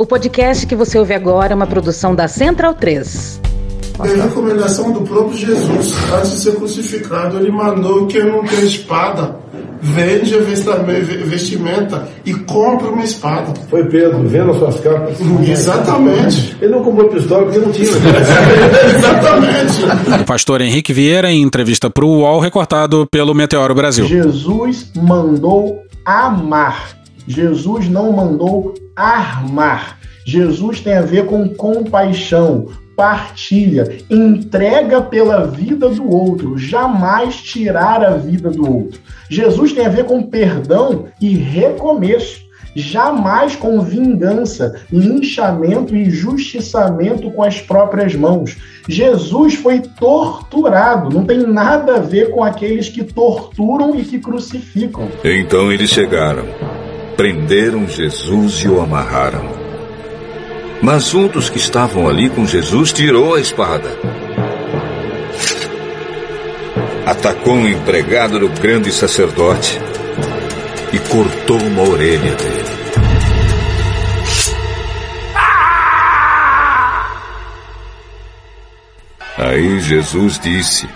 O podcast que você ouve agora é uma produção da Central 3. É a recomendação do próprio Jesus. Antes de ser crucificado, ele mandou que eu não tenha espada. Vende a vestimenta e compra uma espada. Foi Pedro, vendo as suas capas. Exatamente. Ele não comprou pistola porque não tinha. Exatamente. O pastor Henrique Vieira em entrevista para o UOL, recortado pelo Meteoro Brasil. Jesus mandou amar. Jesus não mandou armar. Jesus tem a ver com compaixão, partilha, entrega pela vida do outro, jamais tirar a vida do outro. Jesus tem a ver com perdão e recomeço, jamais com vingança, linchamento e justiçamento com as próprias mãos. Jesus foi torturado, não tem nada a ver com aqueles que torturam e que crucificam. Então eles chegaram, prenderam Jesus e o amarraram. Mas um dos que estavam ali com Jesus tirou a espada. Atacou um empregado do grande sacerdote e cortou uma orelha dele. Aí Jesus disse: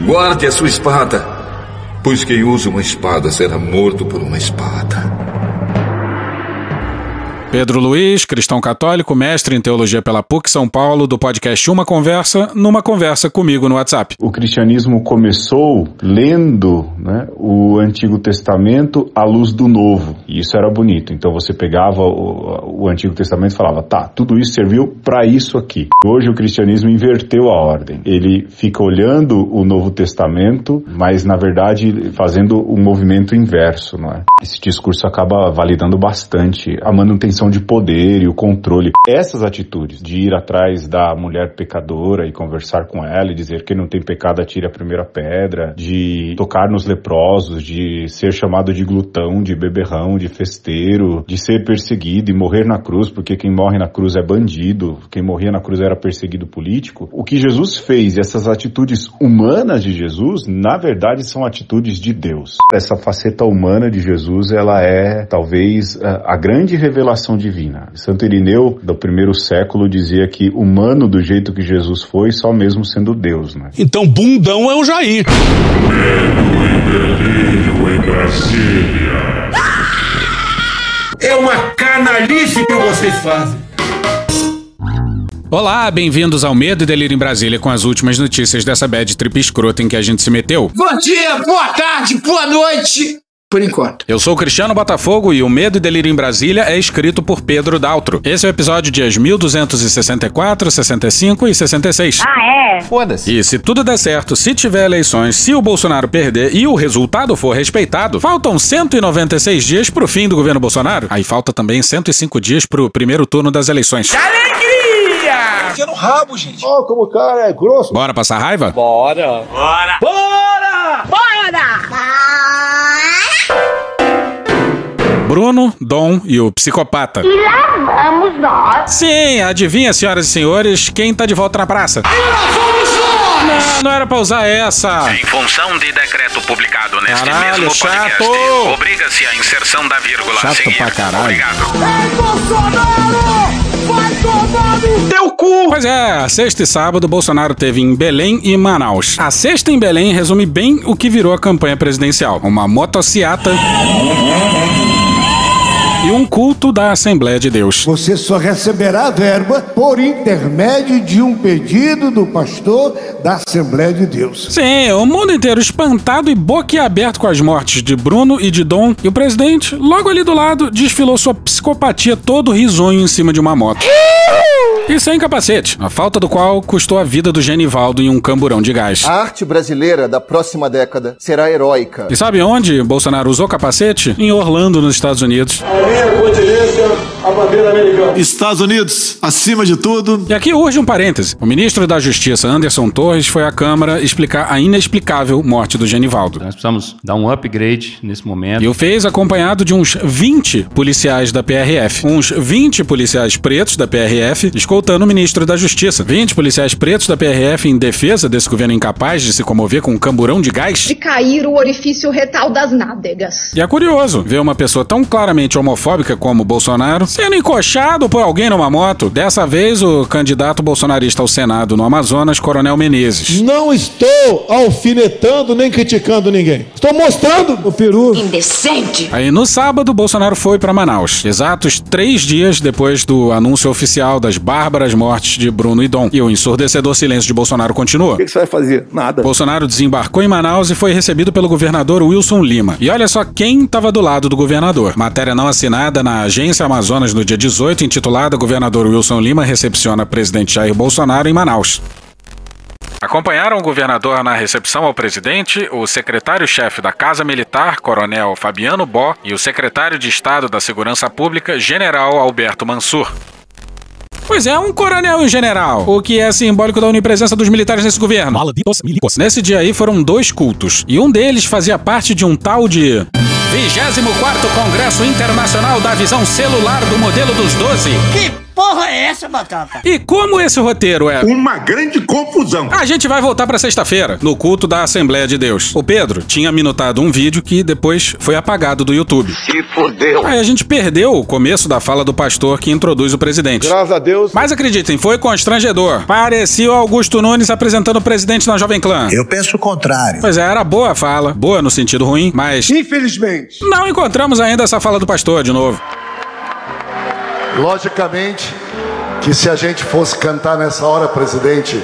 Guarde a sua espada, pois quem usa uma espada será morto por uma espada. Pedro Luiz, cristão católico, mestre em teologia pela PUC São Paulo, do podcast Uma Conversa, numa conversa comigo no WhatsApp. O cristianismo começou lendo né, o Antigo Testamento à luz do Novo, e isso era bonito. Então você pegava o, o Antigo Testamento e falava, tá, tudo isso serviu para isso aqui. Hoje o cristianismo inverteu a ordem. Ele fica olhando o Novo Testamento, mas na verdade fazendo um movimento inverso, não é? Esse discurso acaba validando bastante a manutenção de poder e o controle. Essas atitudes de ir atrás da mulher pecadora e conversar com ela e dizer que não tem pecado atire a primeira pedra, de tocar nos leprosos, de ser chamado de glutão, de beberrão, de festeiro, de ser perseguido e morrer na cruz, porque quem morre na cruz é bandido, quem morria na cruz era perseguido político. O que Jesus fez, essas atitudes humanas de Jesus, na verdade são atitudes de Deus. Essa faceta humana de Jesus, ela é talvez a grande revelação divina. Santo Irineu, do primeiro século, dizia que humano do jeito que Jesus foi, só mesmo sendo Deus, né? Então bundão é o Jair. Medo e delírio em Brasília. É uma canalice que vocês fazem. Olá, bem-vindos ao Medo e Delírio em Brasília com as últimas notícias dessa bad trip escrota em que a gente se meteu. Bom dia, boa tarde, boa noite por enquanto. Eu sou o Cristiano Botafogo e o Medo e Delírio em Brasília é escrito por Pedro Daltro. Esse é o episódio dias 1264, 65 e 66. Ah, é? Foda-se. E se tudo der certo, se tiver eleições, se o Bolsonaro perder e o resultado for respeitado, faltam 196 dias pro fim do governo Bolsonaro. Aí falta também 105 dias pro primeiro turno das eleições. Alegria! Tinha no rabo, gente. Ó, oh, como o cara é grosso. Bora passar raiva? Bora. Bora. Bora! Bora! Bruno, Dom e o psicopata. E lá vamos nós. Sim, adivinha, senhoras e senhores, quem tá de volta na praça? E lá vamos nós! Não, não era pra usar essa. Em função de decreto publicado neste Caralho, mesmo chato. podcast, obriga-se a inserção da vírgula Chato seguir. pra caralho. Obrigado. Ei, Bolsonaro! Vai tomar no teu cu! Pois é, sexta e sábado, Bolsonaro teve em Belém e Manaus. A sexta em Belém resume bem o que virou a campanha presidencial. Uma motociata e um culto da Assembleia de Deus. Você só receberá a verba por intermédio de um pedido do pastor da Assembleia de Deus. Sim, o mundo inteiro espantado e boquiaberto com as mortes de Bruno e de Dom. E o presidente, logo ali do lado, desfilou sua psicopatia todo risonho em cima de uma moto. E sem capacete, a falta do qual custou a vida do Genivaldo em um camburão de gás. A arte brasileira da próxima década será heróica. E sabe onde Bolsonaro usou capacete? Em Orlando, nos Estados Unidos. Minha continência, a bandeira americana. Estados Unidos, acima de tudo. E aqui urge um parêntese. O ministro da Justiça, Anderson Torres, foi à Câmara explicar a inexplicável morte do Genivaldo. Nós precisamos dar um upgrade nesse momento. E o fez acompanhado de uns 20 policiais da PRF. Uns 20 policiais pretos da PRF escoltando o ministro da Justiça. 20 policiais pretos da PRF em defesa desse governo incapaz de se comover com um camburão de gás. De cair o orifício retal das nádegas. E é curioso ver uma pessoa tão claramente homofóbica como Bolsonaro sendo encoxado por alguém numa moto. Dessa vez, o candidato bolsonarista ao Senado no Amazonas, Coronel Menezes. Não estou alfinetando nem criticando ninguém. Estou mostrando o peru. Indecente. Aí no sábado, Bolsonaro foi para Manaus, exatos três dias depois do anúncio oficial das bárbaras mortes de Bruno e Dom. E o ensurdecedor silêncio de Bolsonaro continua. O que você vai fazer? Nada. Bolsonaro desembarcou em Manaus e foi recebido pelo governador Wilson Lima. E olha só quem estava do lado do governador. Matéria não assinada na Agência Amazonas no dia 18, intitulada Governador Wilson Lima recepciona presidente Jair Bolsonaro em Manaus. Acompanharam o governador na recepção ao presidente, o secretário-chefe da Casa Militar, Coronel Fabiano Bó, e o secretário de Estado da Segurança Pública, General Alberto Mansur. Pois é, um coronel e um general, o que é simbólico da onipresença dos militares nesse governo. Nesse dia aí foram dois cultos, e um deles fazia parte de um tal de 24º Congresso Internacional da Visão Celular do Modelo dos 12. Que porra é essa, Batata? E como esse roteiro é Uma grande confusão. a gente vai voltar pra sexta-feira, no culto da Assembleia de Deus. O Pedro tinha minutado um vídeo que depois foi apagado do YouTube. Se fodeu. Aí a gente perdeu o começo da fala do pastor que introduz o presidente. Graças a Deus. Mas acreditem, foi constrangedor. Parecia o Augusto Nunes apresentando o presidente na Jovem Clã. Eu penso o contrário. Pois é, era boa a fala, boa no sentido ruim, mas Infelizmente. não encontramos ainda essa fala do pastor de novo. Logicamente que se a gente fosse cantar nessa hora, presidente,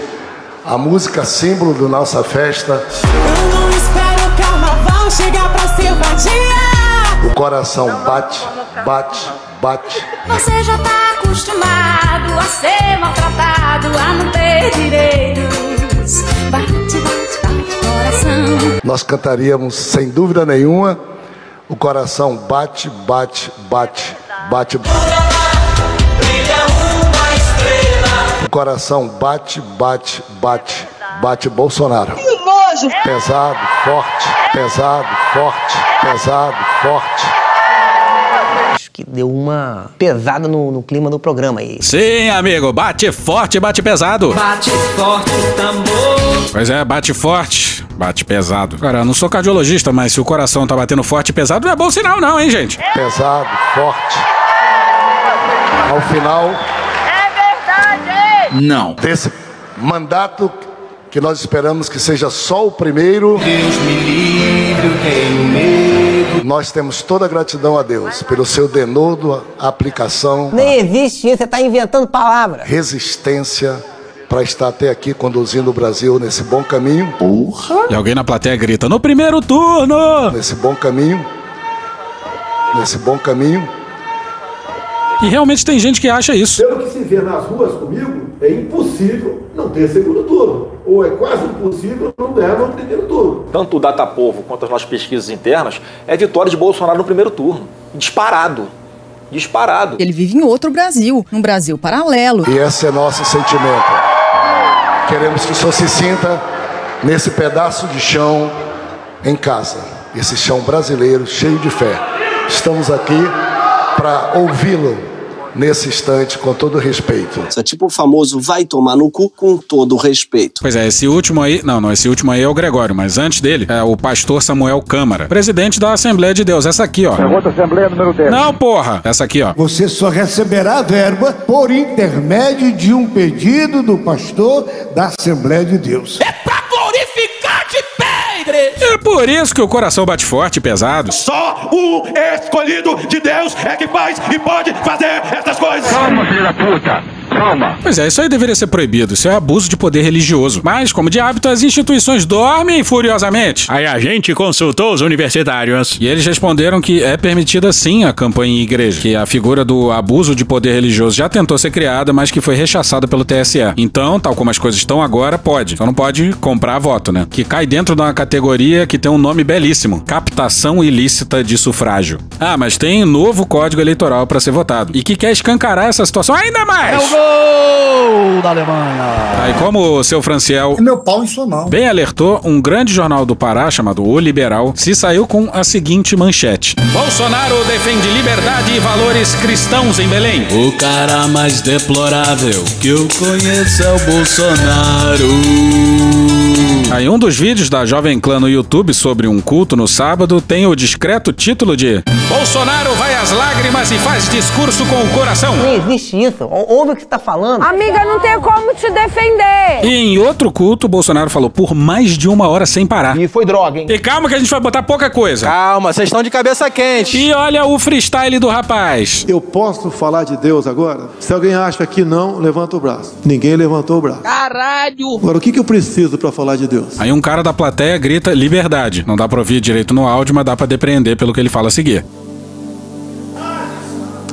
a música símbolo da nossa festa, Eu não espero o carnaval chegar pra ser vadia. o coração bate, bate, bate. Você já tá acostumado a ser maltratado, a não ter direitos. Bate, bate, bate, coração. Nós cantaríamos sem dúvida nenhuma, o coração bate, bate, bate, bate. O coração bate, bate, bate, bate Bolsonaro. Que nojo! Pesado, forte, pesado, forte, pesado, forte. Acho que deu uma pesada no, no clima do programa aí. Sim, amigo, bate forte, bate pesado. Bate forte o tambor. Pois é, bate forte, bate pesado. Cara, eu não sou cardiologista, mas se o coração tá batendo forte e pesado, não é bom sinal não, hein, gente? Pesado, forte. Ao final Não. desse mandato que nós esperamos que seja só o primeiro. Deus me livre, eu tenho medo. Nós temos toda a gratidão a Deus pelo seu denodo, aplicação, Nem existe isso, você tá inventando palavras. resistência para estar até aqui conduzindo o Brasil nesse bom caminho. Porra! E alguém na plateia grita: no primeiro turno! Nesse bom caminho. Nesse bom caminho. E realmente tem gente que acha isso. Pelo que se vê nas ruas comigo, é impossível não ter segundo turno. Ou é quase impossível não ganhar no primeiro turno. Tanto o Datapovo quanto as nossas pesquisas internas, é vitória de Bolsonaro no primeiro turno. Disparado. Disparado. Ele vive em outro Brasil, num Brasil paralelo. E esse é nosso sentimento. Queremos que o senhor se sinta nesse pedaço de chão em casa. Esse chão brasileiro cheio de fé. Estamos aqui para ouvi-lo nesse instante com todo respeito. Isso é tipo o famoso vai tomar no cu com todo o respeito. Pois é, esse último aí. Não, não, esse último aí é o Gregório, mas antes dele é o pastor Samuel Câmara, presidente da Assembleia de Deus. Essa aqui, ó. Outra Assembleia número 10. Não, porra! Essa aqui, ó. Você só receberá a verba por intermédio de um pedido do pastor da Assembleia de Deus. Pé, igreja. É por isso que o coração bate forte e pesado. Só o escolhido de Deus é que faz e pode fazer essas coisas. Calma, filho da puta. Calma. Pois é, isso aí deveria ser proibido. Isso é abuso de poder religioso. Mas, como de hábito, as instituições dormem furiosamente. Aí a gente consultou os universitários. E eles responderam que é permitida sim a campanha em igreja. Que a figura do abuso de poder religioso já tentou ser criada, mas que foi rechaçada pelo TSE. Então, tal como as coisas estão agora, pode. Só não pode comprar voto, né? Que cai dentro de uma categoria que tem um nome belíssimo: captação ilícita de sufrágio. Ah, mas tem novo código eleitoral para ser votado. E que quer escancarar essa situação ainda mais. É o gol! Da Alemanha. Aí, como o seu Franciel Meu pau em sua mão. bem alertou, um grande jornal do Pará, chamado O Liberal, se saiu com a seguinte manchete: Bolsonaro defende liberdade e valores cristãos em Belém. O cara mais deplorável que eu conheço é o Bolsonaro. Aí um dos vídeos da Jovem Clã no YouTube sobre um culto no sábado tem o discreto título de Bolsonaro vai às lágrimas e faz discurso com o coração. Não existe isso. Ou- Ouve o que você tá falando. Amiga, não tem como te defender. E em outro culto, Bolsonaro falou por mais de uma hora sem parar. E foi droga, hein? E calma que a gente vai botar pouca coisa. Calma, vocês estão de cabeça quente. E olha o freestyle do rapaz. Eu posso falar de Deus agora? Se alguém acha que não, levanta o braço. Ninguém levantou o braço. Caralho! Agora, o que, que eu preciso para falar de Deus? Aí um cara da plateia grita liberdade. Não dá pra ouvir direito no áudio, mas dá pra depreender pelo que ele fala a seguir.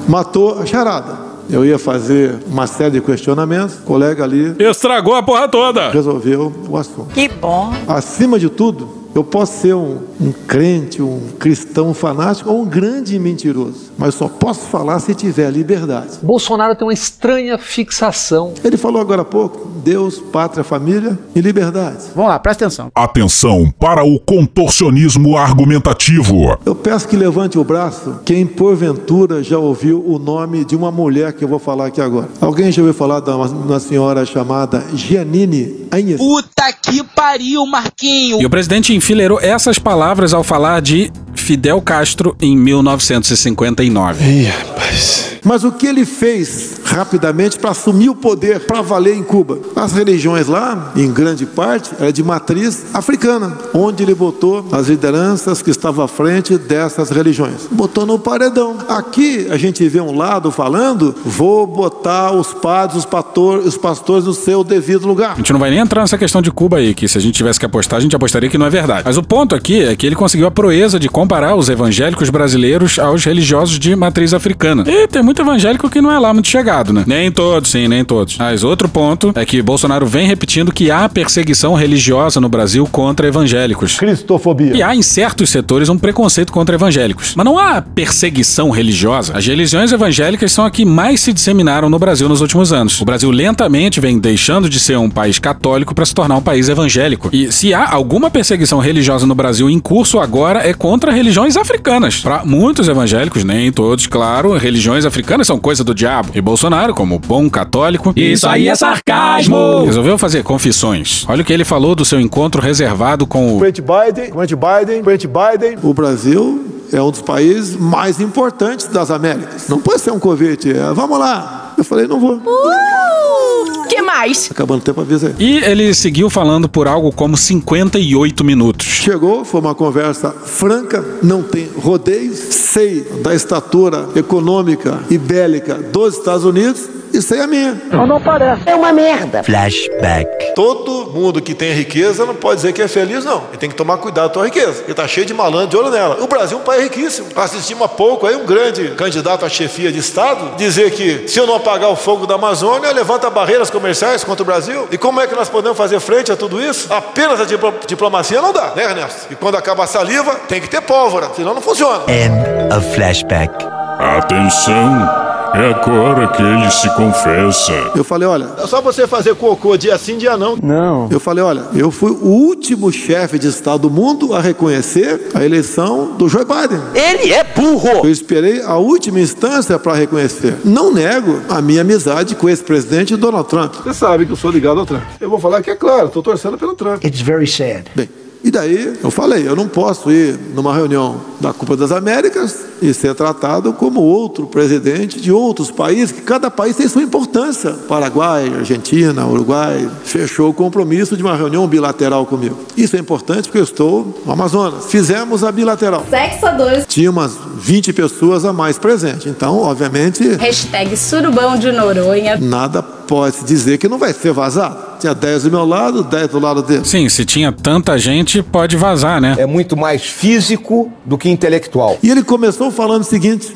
Matou a charada. Eu ia fazer uma série de questionamentos, o colega ali Estragou a porra toda. resolveu o assunto. Que bom. Acima de tudo, eu posso ser um, um crente, um cristão fanático ou um grande mentiroso, mas só posso falar se tiver liberdade. Bolsonaro tem uma estranha fixação. Ele falou agora há pouco: Deus, pátria, família e liberdade. Vamos lá, presta atenção. Atenção para o contorcionismo argumentativo. Eu peço que levante o braço quem porventura já ouviu o nome de uma mulher que eu vou falar aqui agora. Alguém já ouviu falar de uma, uma senhora chamada Giannini Agnes? Puta que pariu, Marquinho. E o presidente enfileirou essas palavras ao falar de Fidel Castro em 1959. Ih, rapaz. Mas o que ele fez rapidamente para assumir o poder para valer em Cuba? As religiões lá, em grande parte, era de matriz africana, onde ele botou as lideranças que estavam à frente dessas religiões. Botou no paredão. Aqui a gente vê um lado falando: vou botar os padres, os, pastor, os pastores no seu devido lugar. A gente não vai nem entrar nessa questão de Cuba aí, que se a gente tivesse que apostar, a gente apostaria que não é verdade. Mas o ponto aqui é que ele conseguiu a proeza de comparar os evangélicos brasileiros aos religiosos de matriz africana. E tem muito evangélico que não é lá muito chegado, né? Nem todos, sim, nem todos. Mas outro ponto é que Bolsonaro vem repetindo que há perseguição religiosa no Brasil contra evangélicos. Cristofobia. E há em certos setores um preconceito contra evangélicos. Mas não há perseguição religiosa. As religiões evangélicas são a que mais se disseminaram no Brasil nos últimos anos. O Brasil lentamente vem deixando de ser um país católico para se tornar um país evangélico. E se há alguma perseguição religiosa no Brasil em curso agora é contra religiões africanas. Para muitos evangélicos, nem todos, claro, religiões africanas são coisa do diabo. E Bolsonaro, como bom católico, Isso aí é sarcasmo! resolveu fazer confissões. Olha o que ele falou do seu encontro reservado com o Presidente Biden, presidente Biden, presidente Biden. O Brasil é um dos países mais importantes das Américas. Não pode ser um convite. é, vamos lá. Eu falei, não vou. Uh, que mais? Acabando o tempo, avisa aí. E ele seguiu falando por algo como 58 minutos. Chegou, foi uma conversa franca, não tem rodeios, sei da estatura econômica e bélica dos Estados Unidos e sei a minha. Não, não parece. É uma merda. Flashback. Todo mundo que tem riqueza não pode dizer que é feliz, não. Ele tem que tomar cuidado com a riqueza. Ele tá cheio de malandro de olho nela. O Brasil é um país riquíssimo. Assistimos há pouco aí um grande candidato à chefia de Estado dizer que se eu não apagar o fogo da Amazônia, levanta barreiras comerciais contra o Brasil. E como é que nós podemos fazer frente a tudo isso? Apenas a diplo- diplomacia não dá, né, Ernesto? E quando acaba a saliva, tem que ter pólvora, senão não funciona. End of flashback. Atenção, é agora que ele se confessa. Eu falei, olha, é só você fazer cocô dia sim, dia não. Não. Eu falei, olha, eu fui o último chefe de Estado do mundo a reconhecer a eleição do Joe Biden. Ele é burro! Eu esperei a última instância para reconhecer. Não nego a minha amizade com esse presidente Donald Trump. Você sabe que eu sou ligado ao Trump. Eu vou falar que é claro, estou torcendo pelo Trump. It's very sad. Bem, e daí eu falei, eu não posso ir numa reunião da Copa das Américas e ser tratado como outro presidente de outros países, que cada país tem sua importância. Paraguai, Argentina, Uruguai, fechou o compromisso de uma reunião bilateral comigo. Isso é importante porque eu estou no Amazonas. Fizemos a bilateral. Sexo a dois. Tinha umas 20 pessoas a mais presentes. Então, obviamente, Hashtag surubão de Noronha. nada pode se dizer que não vai ser vazado. Tinha 10 do meu lado, 10 do lado dele. Sim, se tinha tanta gente, pode vazar, né? É muito mais físico do que intelectual. E ele começou falando o seguinte.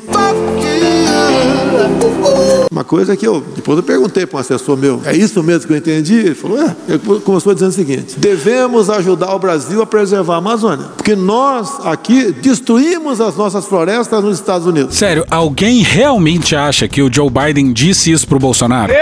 Uma coisa que eu, depois eu perguntei para um assessor meu, é isso mesmo que eu entendi? Ele falou, é. Ele começou dizendo o seguinte: devemos ajudar o Brasil a preservar a Amazônia, porque nós aqui destruímos as nossas florestas nos Estados Unidos. Sério, alguém realmente acha que o Joe Biden disse isso pro Bolsonaro?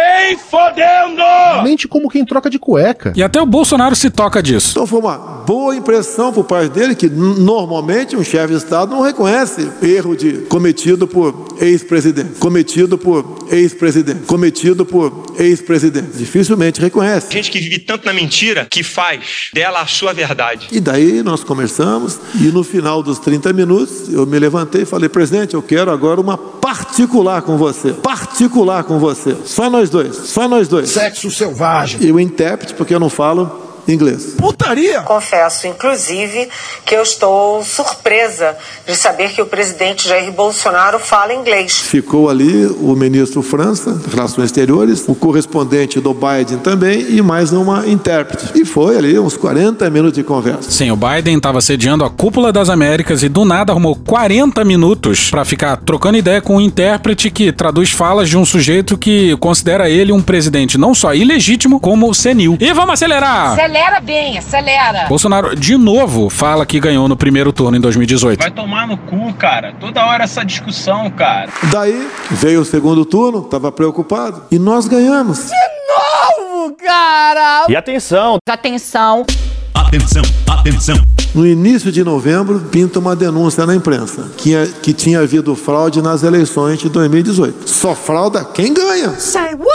Em exatamente como quem troca de cueca. E até o Bolsonaro se toca disso. Então foi uma boa impressão por parte dele que normalmente um chefe de Estado não reconhece erro de cometido por ex-presidente, cometido por ex-presidente, cometido por ex-presidente. Dificilmente reconhece. Gente que vive tanto na mentira que faz dela a sua verdade. E daí nós conversamos e no final dos 30 minutos eu me levantei e falei, presidente, eu quero agora uma particular com você. Particular com você. Só nós dois. Só nós dois. Sexo selvagem. E o intérprete, porque eu não falo inglês. Putaria! Confesso, inclusive, que eu estou surpresa de saber que o presidente Jair Bolsonaro fala inglês. Ficou ali o ministro França, Relações Exteriores, o correspondente do Biden também e mais uma intérprete. E foi ali uns 40 minutos de conversa. Sim, o Biden estava sediando a cúpula das Américas e do nada arrumou 40 minutos para ficar trocando ideia com um intérprete que traduz falas de um sujeito que considera ele um presidente não só ilegítimo, como senil. E vamos acelerar! Acelera bem, acelera. Bolsonaro, de novo, fala que ganhou no primeiro turno em 2018. Vai tomar no cu, cara. Toda hora essa discussão, cara. Daí veio o segundo turno, tava preocupado. E nós ganhamos. De novo, cara! E atenção! Atenção! Atenção, atenção! No início de novembro, pinta uma denúncia na imprensa que, é, que tinha havido fraude nas eleições de 2018. Só frauda quem ganha. Say what?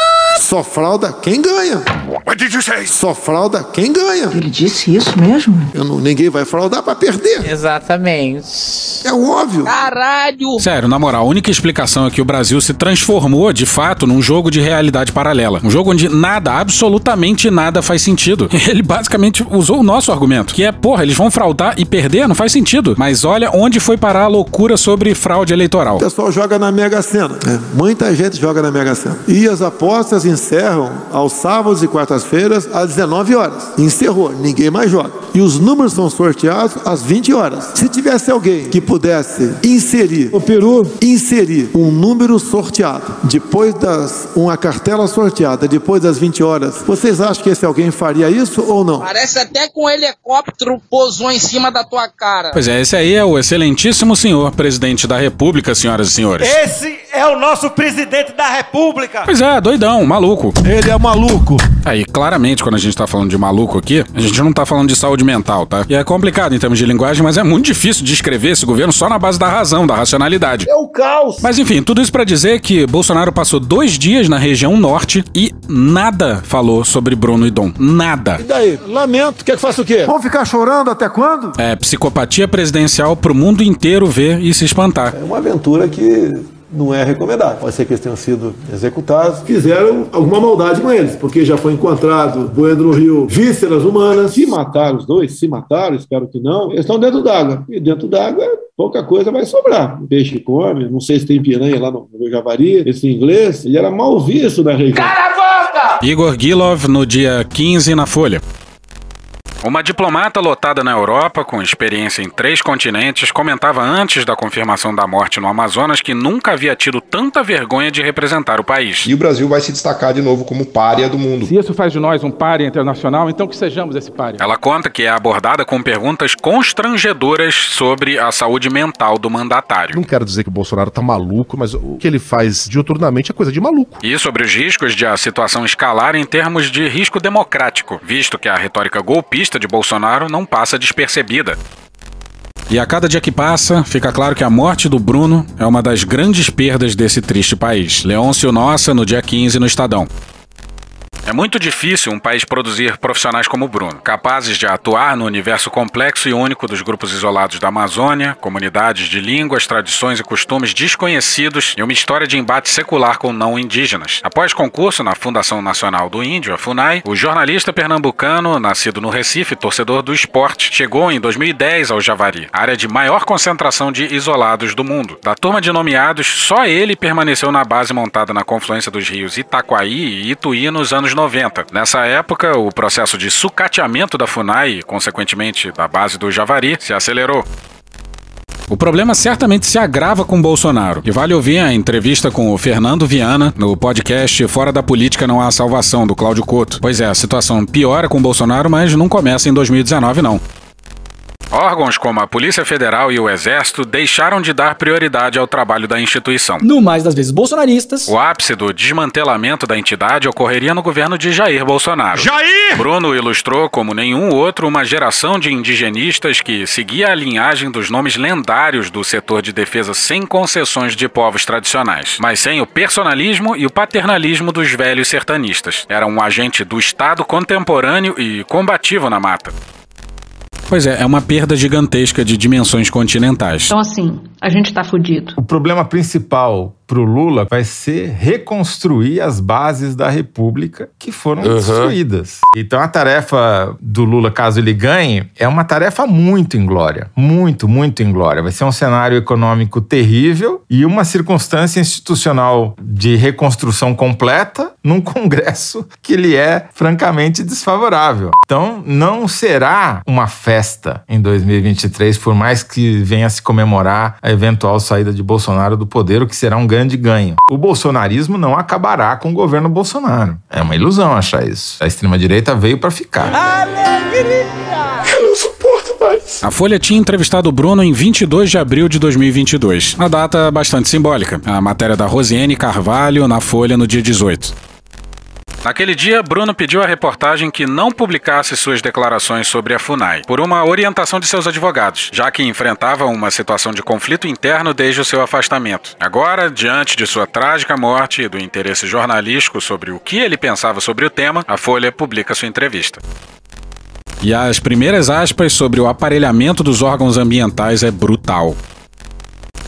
Só frauda quem ganha. What did you say? Só frauda quem ganha. Ele disse isso mesmo? Eu não, ninguém vai fraudar para perder. Exatamente. É óbvio. Caralho! Sério, na moral, a única explicação é que o Brasil se transformou, de fato, num jogo de realidade paralela. Um jogo onde nada, absolutamente nada faz sentido. Ele basicamente usou o nosso argumento, que é, porra, eles vão fraudar e perder? Não faz sentido. Mas olha onde foi parar a loucura sobre fraude eleitoral. O pessoal joga na Mega Sena. É, muita gente joga na Mega Sena. E as apostas encerram aos sábados e quartas-feiras às 19 horas. Encerrou, ninguém mais joga. E os números são sorteados às 20 horas. Se tivesse alguém que pudesse inserir o peru, inserir um número sorteado depois das uma cartela sorteada depois das 20 horas, vocês acham que esse alguém faria isso ou não? Parece até que um helicóptero pousou em cima da tua cara. Pois é, esse aí é o excelentíssimo senhor presidente da República, senhoras e senhores. Esse é o nosso presidente da República. Pois é, doidão, maluco. Ele é maluco. Aí, claramente, quando a gente tá falando de maluco aqui, a gente não tá falando de saúde mental, tá? E é complicado em termos de linguagem, mas é muito difícil descrever esse governo só na base da razão, da racionalidade. É o caos. Mas enfim, tudo isso para dizer que Bolsonaro passou dois dias na região norte e nada falou sobre Bruno e Dom. Nada. E daí? Lamento. Quer que faça o quê? Vamos ficar chorando até quando? É psicopatia presidencial pro mundo inteiro ver e se espantar. É uma aventura que não é recomendável. Pode ser que eles tenham sido executados. Fizeram alguma maldade com eles, porque já foi encontrado, boendo no rio, vísceras humanas. Se mataram os dois, se mataram, espero que não, eles estão dentro d'água. E dentro d'água, pouca coisa vai sobrar. O peixe come, não sei se tem piranha lá no, no Javari. Esse inglês, ele era mal visto na região. Cala a boca! Igor Gilov, no dia 15, na Folha. Uma diplomata lotada na Europa, com experiência em três continentes, comentava antes da confirmação da morte no Amazonas que nunca havia tido tanta vergonha de representar o país. E o Brasil vai se destacar de novo como párea do mundo. Se isso faz de nós um párea internacional, então que sejamos esse párea. Ela conta que é abordada com perguntas constrangedoras sobre a saúde mental do mandatário. Não quero dizer que o Bolsonaro tá maluco, mas o que ele faz diuturnamente é coisa de maluco. E sobre os riscos de a situação escalar em termos de risco democrático, visto que a retórica golpista de Bolsonaro não passa despercebida. E a cada dia que passa, fica claro que a morte do Bruno é uma das grandes perdas desse triste país. Leôncio Nossa, no dia 15, no Estadão. É muito difícil um país produzir profissionais como o Bruno, capazes de atuar no universo complexo e único dos grupos isolados da Amazônia, comunidades de línguas, tradições e costumes desconhecidos e uma história de embate secular com não indígenas. Após concurso na Fundação Nacional do Índio, a FUNAI, o jornalista pernambucano, nascido no Recife, torcedor do esporte, chegou em 2010 ao Javari, área de maior concentração de isolados do mundo. Da turma de nomeados, só ele permaneceu na base montada na confluência dos rios Itaquaí e Ituí nos anos 90. Nessa época, o processo de sucateamento da FUNAI e, consequentemente, da base do Javari se acelerou. O problema certamente se agrava com Bolsonaro. E vale ouvir a entrevista com o Fernando Viana no podcast Fora da Política Não Há Salvação, do Cláudio Couto. Pois é, a situação piora com Bolsonaro, mas não começa em 2019, não. Órgãos como a Polícia Federal e o Exército deixaram de dar prioridade ao trabalho da instituição. No mais das vezes bolsonaristas. O ápice do desmantelamento da entidade ocorreria no governo de Jair Bolsonaro. Jair! Bruno ilustrou como nenhum outro uma geração de indigenistas que seguia a linhagem dos nomes lendários do setor de defesa sem concessões de povos tradicionais, mas sem o personalismo e o paternalismo dos velhos sertanistas. Era um agente do Estado contemporâneo e combativo na mata. Pois é, é uma perda gigantesca de dimensões continentais. Então, assim, a gente tá fudido. O problema principal para o Lula vai ser reconstruir as bases da República que foram uhum. destruídas. Então a tarefa do Lula, caso ele ganhe, é uma tarefa muito inglória. Muito, muito inglória. Vai ser um cenário econômico terrível e uma circunstância institucional de reconstrução completa num Congresso que lhe é francamente desfavorável. Então não será uma festa em 2023, por mais que venha se comemorar a eventual saída de Bolsonaro do poder, o que será um grande ganho. O bolsonarismo não acabará com o governo Bolsonaro. É uma ilusão achar isso. A extrema-direita veio para ficar. Alegria! Eu não suporto mais. A Folha tinha entrevistado o Bruno em 22 de abril de 2022. Uma data bastante simbólica. A matéria da Rosiane Carvalho na Folha no dia 18. Naquele dia, Bruno pediu à reportagem que não publicasse suas declarações sobre a FUNAI, por uma orientação de seus advogados, já que enfrentava uma situação de conflito interno desde o seu afastamento. Agora, diante de sua trágica morte e do interesse jornalístico sobre o que ele pensava sobre o tema, a Folha publica sua entrevista. E as primeiras aspas sobre o aparelhamento dos órgãos ambientais é brutal.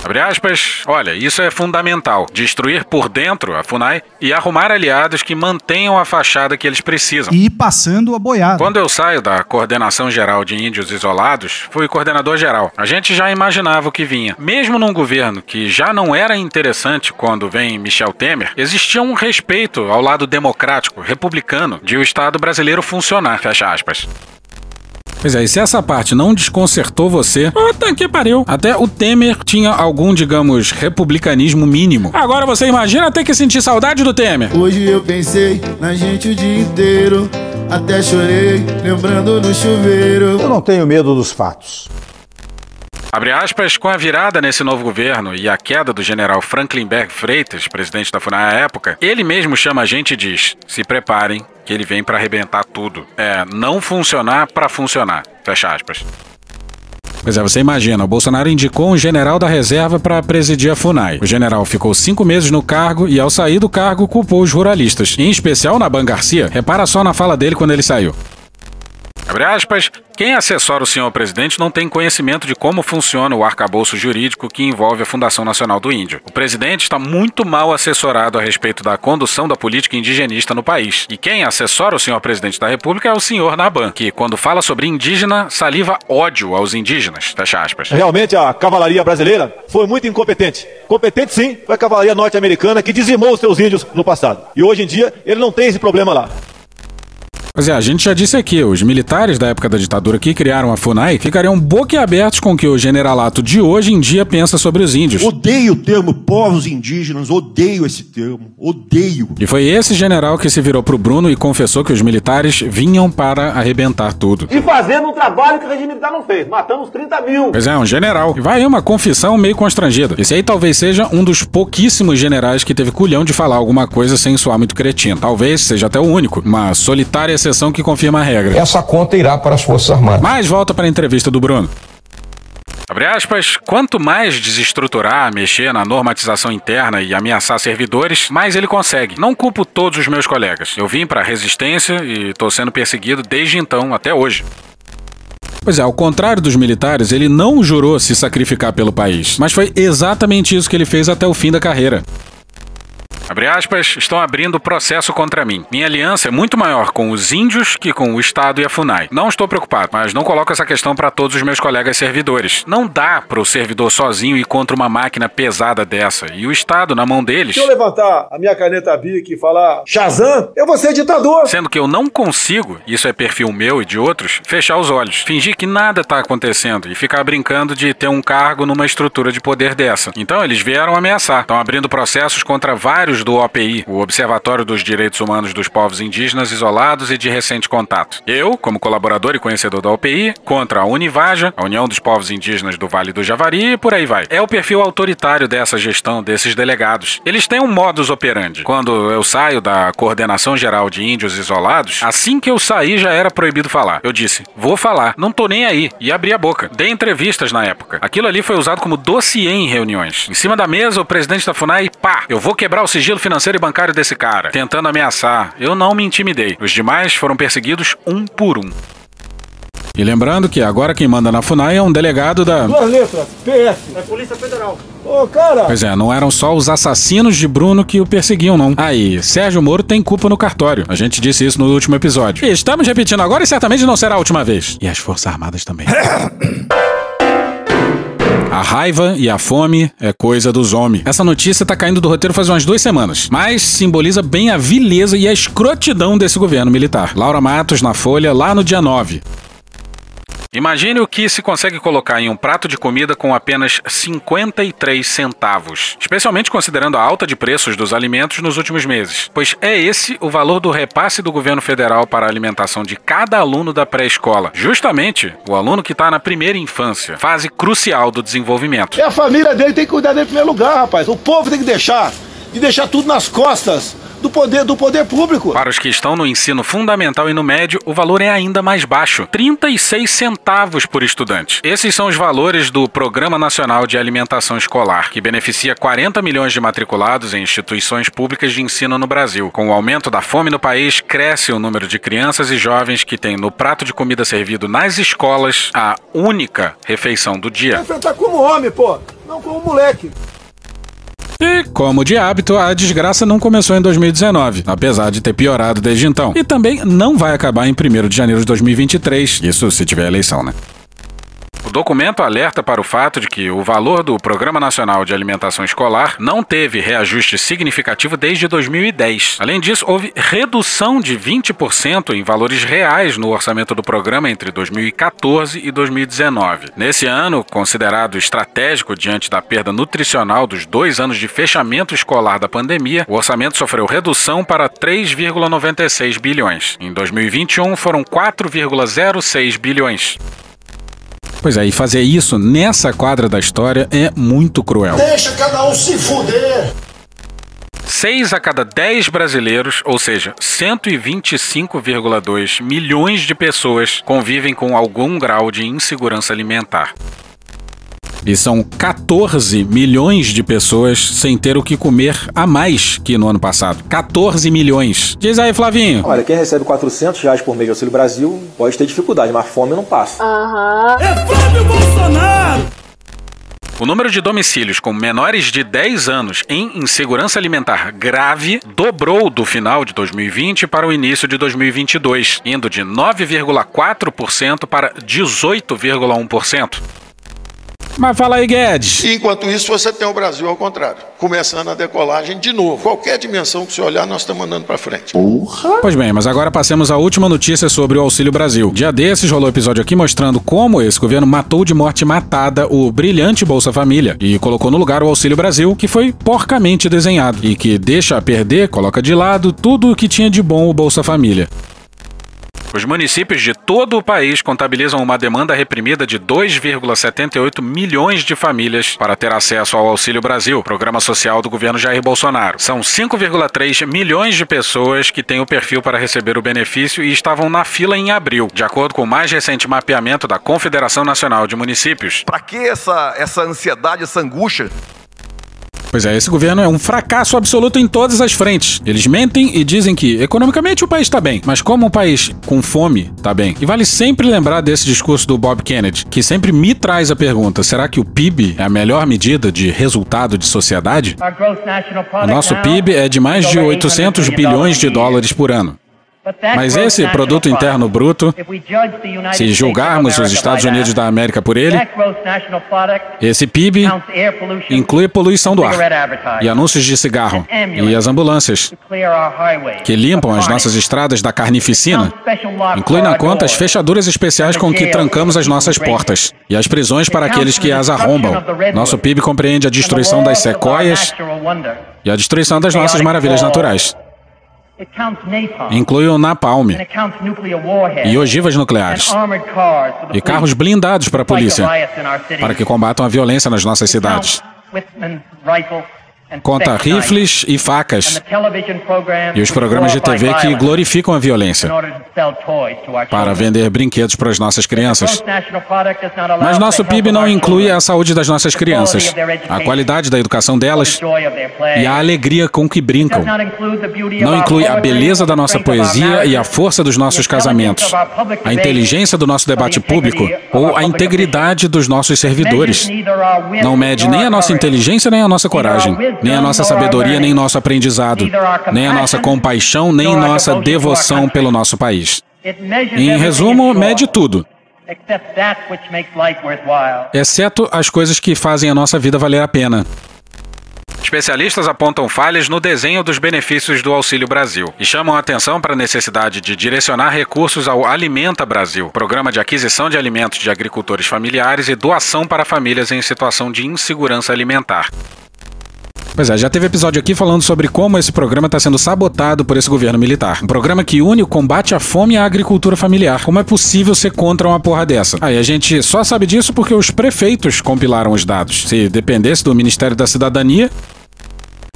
Abre aspas, olha, isso é fundamental. Destruir por dentro a FUNAI e arrumar aliados que mantenham a fachada que eles precisam. E passando a boiada. Quando eu saio da Coordenação Geral de Índios Isolados, fui coordenador geral. A gente já imaginava o que vinha. Mesmo num governo que já não era interessante quando vem Michel Temer, existia um respeito ao lado democrático, republicano, de o Estado brasileiro funcionar. Fecha aspas. Pois é, e se essa parte não desconcertou você, puta que pariu. Até o Temer tinha algum, digamos, republicanismo mínimo. Agora você imagina ter que sentir saudade do Temer. Hoje eu pensei na gente o dia inteiro, até chorei, lembrando do chuveiro. Eu não tenho medo dos fatos. Abre aspas, com a virada nesse novo governo e a queda do general Franklin Berg Freitas, presidente da FUNAI à época, ele mesmo chama a gente e diz: se preparem, que ele vem para arrebentar tudo. É, não funcionar para funcionar. Fecha aspas. Pois é, você imagina, o Bolsonaro indicou um general da reserva para presidir a FUNAI. O general ficou cinco meses no cargo e, ao sair do cargo, culpou os ruralistas, em especial Naban Garcia. Repara só na fala dele quando ele saiu. Abre aspas, quem assessora o senhor presidente não tem conhecimento de como funciona o arcabouço jurídico que envolve a Fundação Nacional do Índio. O presidente está muito mal assessorado a respeito da condução da política indigenista no país. E quem assessora o senhor presidente da República é o senhor Naban, que, quando fala sobre indígena, saliva ódio aos indígenas. Fecha aspas. Realmente a cavalaria brasileira foi muito incompetente. Competente sim, foi a cavalaria norte-americana que dizimou os seus índios no passado. E hoje em dia ele não tem esse problema lá. Pois é, a gente já disse aqui, os militares da época da ditadura que criaram a FUNAI ficariam boquiabertos com o que o generalato de hoje em dia pensa sobre os índios. Odeio o termo povos indígenas, odeio esse termo, odeio. E foi esse general que se virou pro Bruno e confessou que os militares vinham para arrebentar tudo. E fazendo um trabalho que o regime militar não fez, matamos 30 mil. Pois é, um general. E vai aí uma confissão meio constrangida. Esse aí talvez seja um dos pouquíssimos generais que teve culhão de falar alguma coisa sem soar muito cretino. Talvez seja até o único. Uma solitária exceção exceção que confirma a regra. Essa conta irá para as Forças Armadas. Mas volta para a entrevista do Bruno. Abre aspas, quanto mais desestruturar, mexer na normatização interna e ameaçar servidores, mais ele consegue. Não culpo todos os meus colegas. Eu vim para a resistência e estou sendo perseguido desde então até hoje. Pois é, ao contrário dos militares, ele não jurou se sacrificar pelo país, mas foi exatamente isso que ele fez até o fim da carreira. Abre aspas, estão abrindo processo contra mim. Minha aliança é muito maior com os índios que com o Estado e a FUNAI. Não estou preocupado, mas não coloco essa questão para todos os meus colegas servidores. Não dá para o servidor sozinho ir contra uma máquina pesada dessa. E o Estado, na mão deles. Se eu levantar a minha caneta BIC e falar Shazam, eu vou ser ditador. Sendo que eu não consigo, isso é perfil meu e de outros, fechar os olhos, fingir que nada está acontecendo e ficar brincando de ter um cargo numa estrutura de poder dessa. Então eles vieram ameaçar. Estão abrindo processos contra vários do OPI, o Observatório dos Direitos Humanos dos Povos Indígenas Isolados e de Recente Contato. Eu, como colaborador e conhecedor da OPI, contra a Univaja, a União dos Povos Indígenas do Vale do Javari e por aí vai. É o perfil autoritário dessa gestão, desses delegados. Eles têm um modus operandi. Quando eu saio da Coordenação Geral de Índios Isolados, assim que eu saí já era proibido falar. Eu disse, vou falar, não tô nem aí. E abri a boca. Dei entrevistas na época. Aquilo ali foi usado como dossiê em reuniões. Em cima da mesa, o presidente da FUNAI, pá, eu vou quebrar o sigilo financeiro e bancário desse cara, tentando ameaçar. Eu não me intimidei. Os demais foram perseguidos um por um. E lembrando que agora quem manda na FUNAI é um delegado da. Duas letras, PS. É Polícia Federal. Ô, cara! Pois é, não eram só os assassinos de Bruno que o perseguiam, não. Aí, Sérgio Moro tem culpa no cartório. A gente disse isso no último episódio. E estamos repetindo agora e certamente não será a última vez. E as Forças Armadas também. A raiva e a fome é coisa dos homens. Essa notícia tá caindo do roteiro faz umas duas semanas, mas simboliza bem a vileza e a escrotidão desse governo militar. Laura Matos na Folha, lá no dia 9. Imagine o que se consegue colocar em um prato de comida com apenas 53 centavos, especialmente considerando a alta de preços dos alimentos nos últimos meses, pois é esse o valor do repasse do governo federal para a alimentação de cada aluno da pré-escola, justamente o aluno que está na primeira infância, fase crucial do desenvolvimento. É a família dele tem que cuidar dele em primeiro lugar, rapaz. O povo tem que deixar de deixar tudo nas costas do poder do poder público. Para os que estão no ensino fundamental e no médio, o valor é ainda mais baixo, 36 centavos por estudante. Esses são os valores do Programa Nacional de Alimentação Escolar, que beneficia 40 milhões de matriculados em instituições públicas de ensino no Brasil. Com o aumento da fome no país, cresce o número de crianças e jovens que têm no prato de comida servido nas escolas a única refeição do dia. Enfrentar como homem, pô, não como moleque. E, como de hábito, a desgraça não começou em 2019, apesar de ter piorado desde então. E também não vai acabar em 1 de janeiro de 2023, isso se tiver eleição, né? O documento alerta para o fato de que o valor do Programa Nacional de Alimentação Escolar não teve reajuste significativo desde 2010. Além disso, houve redução de 20% em valores reais no orçamento do programa entre 2014 e 2019. Nesse ano, considerado estratégico diante da perda nutricional dos dois anos de fechamento escolar da pandemia, o orçamento sofreu redução para 3,96 bilhões. Em 2021, foram 4,06 bilhões. Pois é, e fazer isso nessa quadra da história é muito cruel. Deixa cada um se fuder. 6 a cada 10 brasileiros, ou seja, 125,2 milhões de pessoas, convivem com algum grau de insegurança alimentar. E são 14 milhões de pessoas sem ter o que comer a mais que no ano passado. 14 milhões. Diz aí, Flavinho. Olha, quem recebe 400 reais por mês de Auxílio Brasil pode ter dificuldade, mas fome não passa. Aham. É Flávio Bolsonaro! O número de domicílios com menores de 10 anos em insegurança alimentar grave dobrou do final de 2020 para o início de 2022, indo de 9,4% para 18,1%. Mas fala aí, Guedes. Enquanto isso, você tem o Brasil ao contrário, começando a decolagem de novo. Qualquer dimensão que você olhar, nós estamos andando para frente. Porra! Pois bem, mas agora passemos à última notícia sobre o Auxílio Brasil. Dia desses rolou episódio aqui mostrando como esse governo matou de morte matada o brilhante Bolsa Família e colocou no lugar o Auxílio Brasil, que foi porcamente desenhado e que deixa a perder, coloca de lado tudo o que tinha de bom o Bolsa Família. Os municípios de todo o país contabilizam uma demanda reprimida de 2,78 milhões de famílias para ter acesso ao Auxílio Brasil, programa social do governo Jair Bolsonaro. São 5,3 milhões de pessoas que têm o perfil para receber o benefício e estavam na fila em abril, de acordo com o mais recente mapeamento da Confederação Nacional de Municípios. Para que essa, essa ansiedade, essa angústia? Pois é, esse governo é um fracasso absoluto em todas as frentes. Eles mentem e dizem que economicamente o país está bem, mas como um país com fome está bem. E vale sempre lembrar desse discurso do Bob Kennedy, que sempre me traz a pergunta: será que o PIB é a melhor medida de resultado de sociedade? O nosso PIB é de mais de 800 bilhões de dólares por ano. Mas esse produto interno bruto, se julgarmos os Estados Unidos da América por ele, esse PIB inclui poluição do ar e anúncios de cigarro e as ambulâncias que limpam as nossas estradas da carnificina. Inclui na conta as fechaduras especiais com que trancamos as nossas portas e as prisões para aqueles que as arrombam. Nosso PIB compreende a destruição das sequoias e a destruição das nossas maravilhas naturais. Inclui o napalm. E ogivas nucleares. E carros blindados para a polícia, para que combatam a violência nas nossas cidades. Conta rifles e facas. E os programas de TV que glorificam a violência. para vender brinquedos para as nossas crianças. Mas nosso PIB não inclui a saúde das nossas crianças, a qualidade da educação delas e a alegria com que brincam. Não inclui a beleza da nossa poesia e a força dos nossos casamentos, a inteligência do nosso debate público ou a integridade dos nossos servidores. Não mede nem a nossa inteligência nem a nossa coragem nem a nossa sabedoria, nem nosso aprendizado, nem a nossa compaixão, nem nossa devoção pelo nosso país. Em resumo, mede tudo, exceto as coisas que fazem a nossa vida valer a pena. Especialistas apontam falhas no desenho dos benefícios do Auxílio Brasil e chamam a atenção para a necessidade de direcionar recursos ao Alimenta Brasil, programa de aquisição de alimentos de agricultores familiares e doação para famílias em situação de insegurança alimentar. Pois é, já teve episódio aqui falando sobre como esse programa está sendo sabotado por esse governo militar. Um programa que une o combate à fome e à agricultura familiar. Como é possível ser contra uma porra dessa? Aí a gente só sabe disso porque os prefeitos compilaram os dados. Se dependesse do Ministério da Cidadania,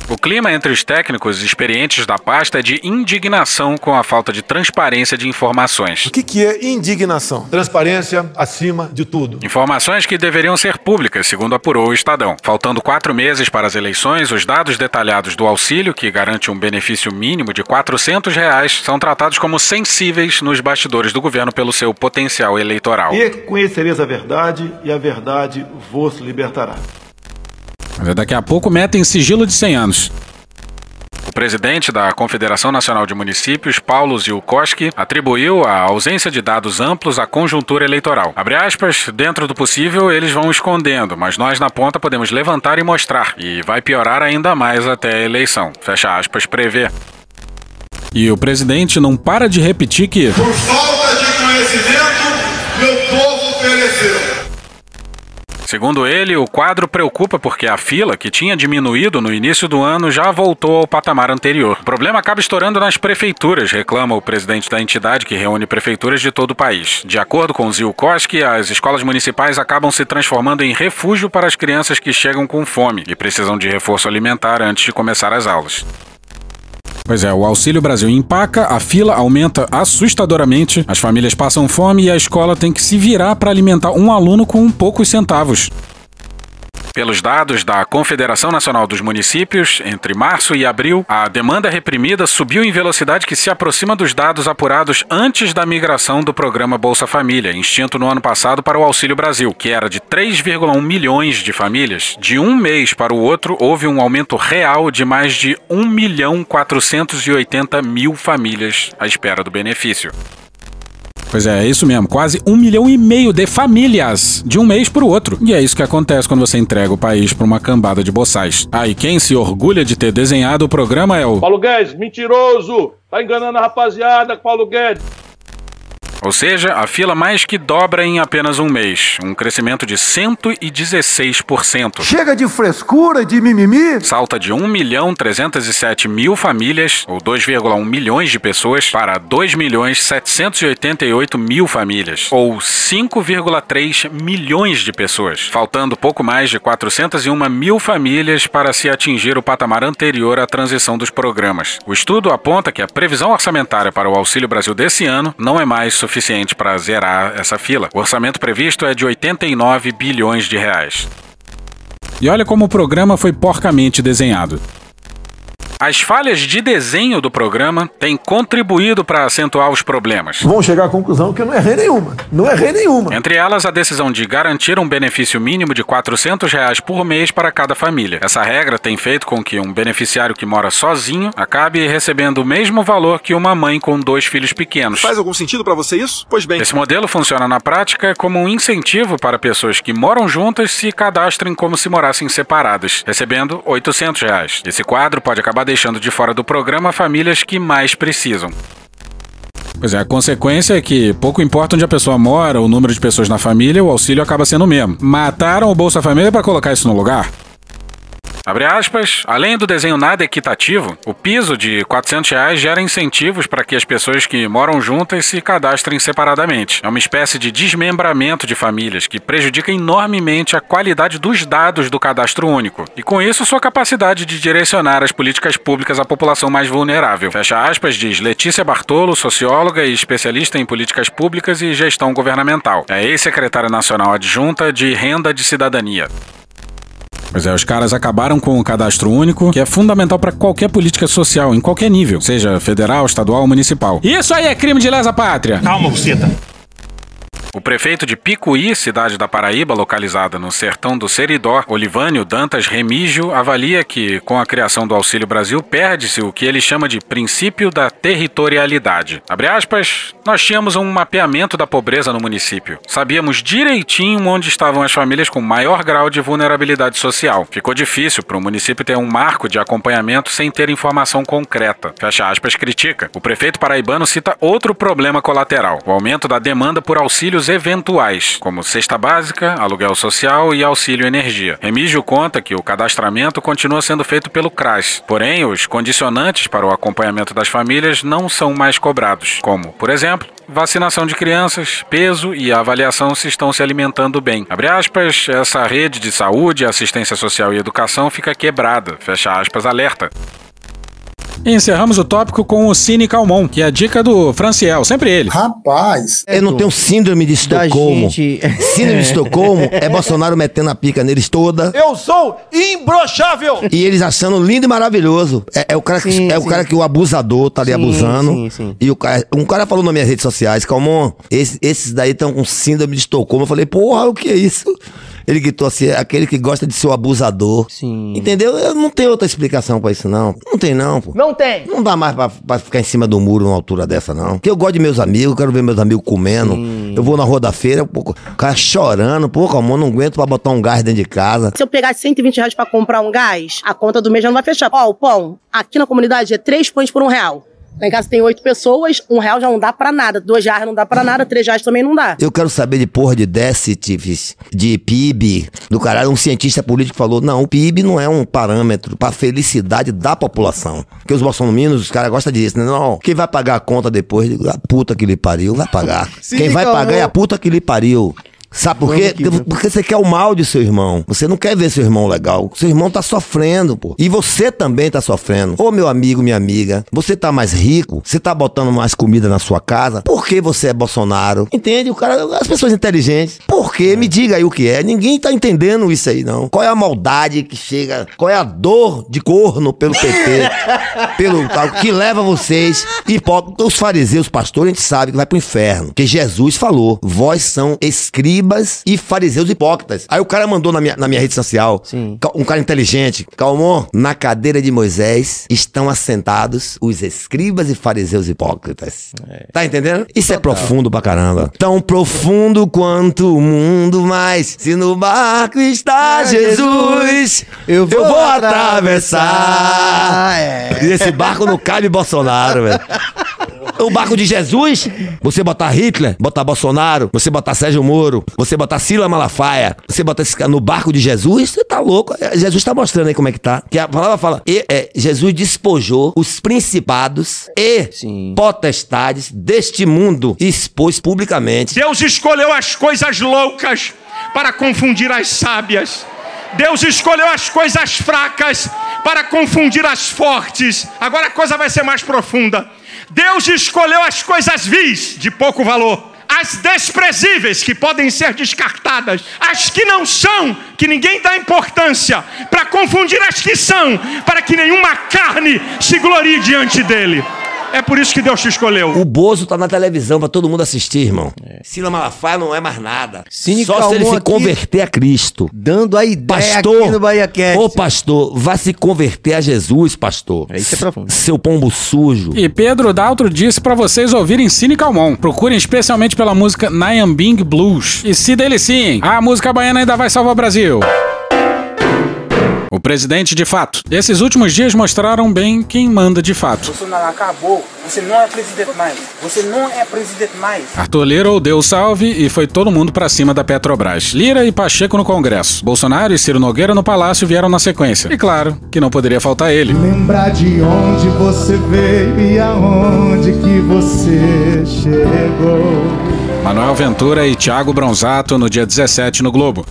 o clima entre os técnicos experientes da pasta é de indignação com a falta de transparência de informações. O que, que é indignação? Transparência acima de tudo. Informações que deveriam ser públicas, segundo apurou o Estadão. Faltando quatro meses para as eleições, os dados detalhados do auxílio, que garante um benefício mínimo de 400 reais, são tratados como sensíveis nos bastidores do governo pelo seu potencial eleitoral. E conhecereis a verdade, e a verdade vos libertará. Mas daqui a pouco metem sigilo de 100 anos. O presidente da Confederação Nacional de Municípios, Paulo Zilkowski, atribuiu a ausência de dados amplos à conjuntura eleitoral. Abre aspas, dentro do possível eles vão escondendo, mas nós na ponta podemos levantar e mostrar. E vai piorar ainda mais até a eleição. Fecha aspas, prevê. E o presidente não para de repetir que. Por falta de conhecimento, meu povo pereceu. Segundo ele, o quadro preocupa porque a fila, que tinha diminuído no início do ano, já voltou ao patamar anterior. O problema acaba estourando nas prefeituras, reclama o presidente da entidade que reúne prefeituras de todo o país. De acordo com Zilkowski, as escolas municipais acabam se transformando em refúgio para as crianças que chegam com fome e precisam de reforço alimentar antes de começar as aulas. Pois é, o Auxílio Brasil empaca, a fila aumenta assustadoramente, as famílias passam fome e a escola tem que se virar para alimentar um aluno com poucos centavos. Pelos dados da Confederação Nacional dos Municípios, entre março e abril, a demanda reprimida subiu em velocidade que se aproxima dos dados apurados antes da migração do programa Bolsa Família, extinto no ano passado para o Auxílio Brasil, que era de 3,1 milhões de famílias. De um mês para o outro, houve um aumento real de mais de 1 milhão 480 mil famílias à espera do benefício. Pois é, é isso mesmo. Quase um milhão e meio de famílias de um mês pro outro. E é isso que acontece quando você entrega o país pra uma cambada de boçais. Ah, e quem se orgulha de ter desenhado o programa é o. Paulo Guedes, mentiroso! Tá enganando a rapaziada, Paulo Guedes. Ou seja, a fila mais que dobra em apenas um mês, um crescimento de 116%. Chega de frescura, de mimimi. Salta de 1 milhão 307 mil famílias, ou 2,1 milhões de pessoas, para 2 milhões 788 mil famílias, ou 5,3 milhões de pessoas, faltando pouco mais de 401 mil famílias para se atingir o patamar anterior à transição dos programas. O estudo aponta que a previsão orçamentária para o Auxílio Brasil desse ano não é mais suficiente suficiente para zerar essa fila. O orçamento previsto é de 89 bilhões de reais. E olha como o programa foi porcamente desenhado. As falhas de desenho do programa têm contribuído para acentuar os problemas. Vão chegar à conclusão que eu não errei nenhuma. Não errei nenhuma. Entre elas, a decisão de garantir um benefício mínimo de 400 reais por mês para cada família. Essa regra tem feito com que um beneficiário que mora sozinho acabe recebendo o mesmo valor que uma mãe com dois filhos pequenos. Faz algum sentido para você isso? Pois bem. Esse modelo funciona na prática como um incentivo para pessoas que moram juntas se cadastrem como se morassem separadas, recebendo 800 reais. Esse quadro pode acabar deixando de fora do programa famílias que mais precisam. Pois é, a consequência é que pouco importa onde a pessoa mora, o número de pessoas na família, o auxílio acaba sendo o mesmo. Mataram o Bolsa Família para colocar isso no lugar? Abre aspas, além do desenho nada equitativo, o piso de 400 reais gera incentivos para que as pessoas que moram juntas se cadastrem separadamente. É uma espécie de desmembramento de famílias que prejudica enormemente a qualidade dos dados do cadastro único e, com isso, sua capacidade de direcionar as políticas públicas à população mais vulnerável. Fecha aspas, diz Letícia Bartolo, socióloga e especialista em políticas públicas e gestão governamental. É ex-secretária nacional adjunta de Renda de Cidadania. Pois é, os caras acabaram com o cadastro único, que é fundamental para qualquer política social, em qualquer nível, seja federal, estadual ou municipal. Isso aí é crime de lesa pátria! Calma, buceta. O prefeito de Picuí, cidade da Paraíba, localizada no sertão do Seridó, Olivânio Dantas Remígio, avalia que, com a criação do Auxílio Brasil, perde-se o que ele chama de princípio da territorialidade. Abre aspas, nós tínhamos um mapeamento da pobreza no município. Sabíamos direitinho onde estavam as famílias com maior grau de vulnerabilidade social. Ficou difícil para o município ter um marco de acompanhamento sem ter informação concreta. Fecha aspas, critica. O prefeito paraibano cita outro problema colateral: o aumento da demanda por auxílios eventuais, como cesta básica, aluguel social e auxílio energia. Remígio conta que o cadastramento continua sendo feito pelo CRAS, porém os condicionantes para o acompanhamento das famílias não são mais cobrados, como, por exemplo, vacinação de crianças, peso e avaliação se estão se alimentando bem. Abre aspas, essa rede de saúde, assistência social e educação fica quebrada. Fecha aspas, alerta. Encerramos o tópico com o Cine Calmon, que é a dica do Franciel, sempre ele. Rapaz, eu não tenho síndrome de Estocolmo. gente- Síndrome de Estocolmo é Bolsonaro metendo a pica neles toda. Eu sou imbrochável! E eles achando lindo e maravilhoso. É, é o cara que, Sim, é o cara que o abusador tá ali Sim, abusando. sim, sim. E o cara, um cara falou nas minhas redes sociais, Calmon, esse- esses daí estão com síndrome de Estocolmo. Eu falei, porra, o que é isso? Ele gritou assim, aquele que gosta de ser o abusador. Sim. Entendeu? Eu não tenho outra explicação pra isso, não. Não tem, não, pô. Não tem. Não dá mais pra, pra ficar em cima do muro numa altura dessa, não. Porque eu gosto de meus amigos, eu quero ver meus amigos comendo. Eu vou na rua da feira, pô, o cara chorando, pô, calma, não aguento pra botar um gás dentro de casa. Se eu pegar 120 reais pra comprar um gás, a conta do mês já não vai fechar. Ó, o pão, aqui na comunidade é três pães por um real. Lá em casa tem oito pessoas, um real já não dá pra nada. Dois reais não dá pra nada, três reais também não dá. Eu quero saber de porra de déficit, de PIB, do caralho. Um cientista político falou: não, o PIB não é um parâmetro pra felicidade da população. Porque os bolsominions, os caras gostam disso, né? Não, quem vai pagar a conta depois? A puta que lhe pariu, vai pagar. Sim, quem vai calma. pagar é a puta que lhe pariu. Sabe por quê? Que vamos. Porque você quer o mal de seu irmão. Você não quer ver seu irmão legal. Seu irmão tá sofrendo, pô. E você também tá sofrendo. Ô, meu amigo, minha amiga, você tá mais rico, você tá botando mais comida na sua casa. Por que você é Bolsonaro? Entende? O cara, as pessoas inteligentes. Por quê? Me diga aí o que é. Ninguém tá entendendo isso aí, não. Qual é a maldade que chega? Qual é a dor de corno pelo PT? pelo tal, que leva vocês, hipócritas, os fariseus, pastores, a gente sabe que vai pro inferno. Porque Jesus falou: vós são escribas e fariseus hipócritas. Aí o cara mandou na minha, na minha rede social, ca- um cara inteligente, calmou, na cadeira de Moisés estão assentados os escribas e fariseus hipócritas. Tá entendendo? Isso é profundo pra caramba. Tão profundo quanto o mundo, mas se no barco está Jesus, eu vou, atravessar. E esse barco não cabe Bolsonaro, velho. O barco de Jesus, você botar Hitler, botar Bolsonaro, você botar Sérgio Moro, você botar Sila Malafaia, você botar esse cara no barco de Jesus, você tá louco. É, Jesus tá mostrando aí como é que tá. Que a palavra fala, e, é, Jesus despojou os principados e potestades deste mundo e expôs publicamente. Deus escolheu as coisas loucas para confundir as sábias. Deus escolheu as coisas fracas para confundir as fortes. Agora a coisa vai ser mais profunda. Deus escolheu as coisas vis, de pouco valor, as desprezíveis que podem ser descartadas, as que não são, que ninguém dá importância, para confundir as que são, para que nenhuma carne se glorie diante dele. É por isso que Deus te escolheu. O Bozo tá na televisão pra todo mundo assistir, irmão. É. Sila Malafaia não é mais nada. Cine Só se ele se converter a Cristo. Dando a ideia pastor, aqui no Bahia Cast. Ô pastor, vai se converter a Jesus, pastor. É isso é profundo. Seu pombo sujo. E Pedro Daltro disse para vocês ouvirem Cine Calmon. Procurem especialmente pela música Nyambing Blues. E se deliciem, a música baiana ainda vai salvar o Brasil. O presidente de fato. Esses últimos dias mostraram bem quem manda de fato. Bolsonaro acabou. Você não é presidente mais. Você não é presidente mais. Arthur Lira deu salve e foi todo mundo para cima da Petrobras. Lira e Pacheco no Congresso. Bolsonaro e Ciro Nogueira no Palácio vieram na sequência. E claro, que não poderia faltar ele. Lembrar de onde você veio e aonde que você chegou. Manuel Ventura e Thiago Bronzato no dia 17 no Globo.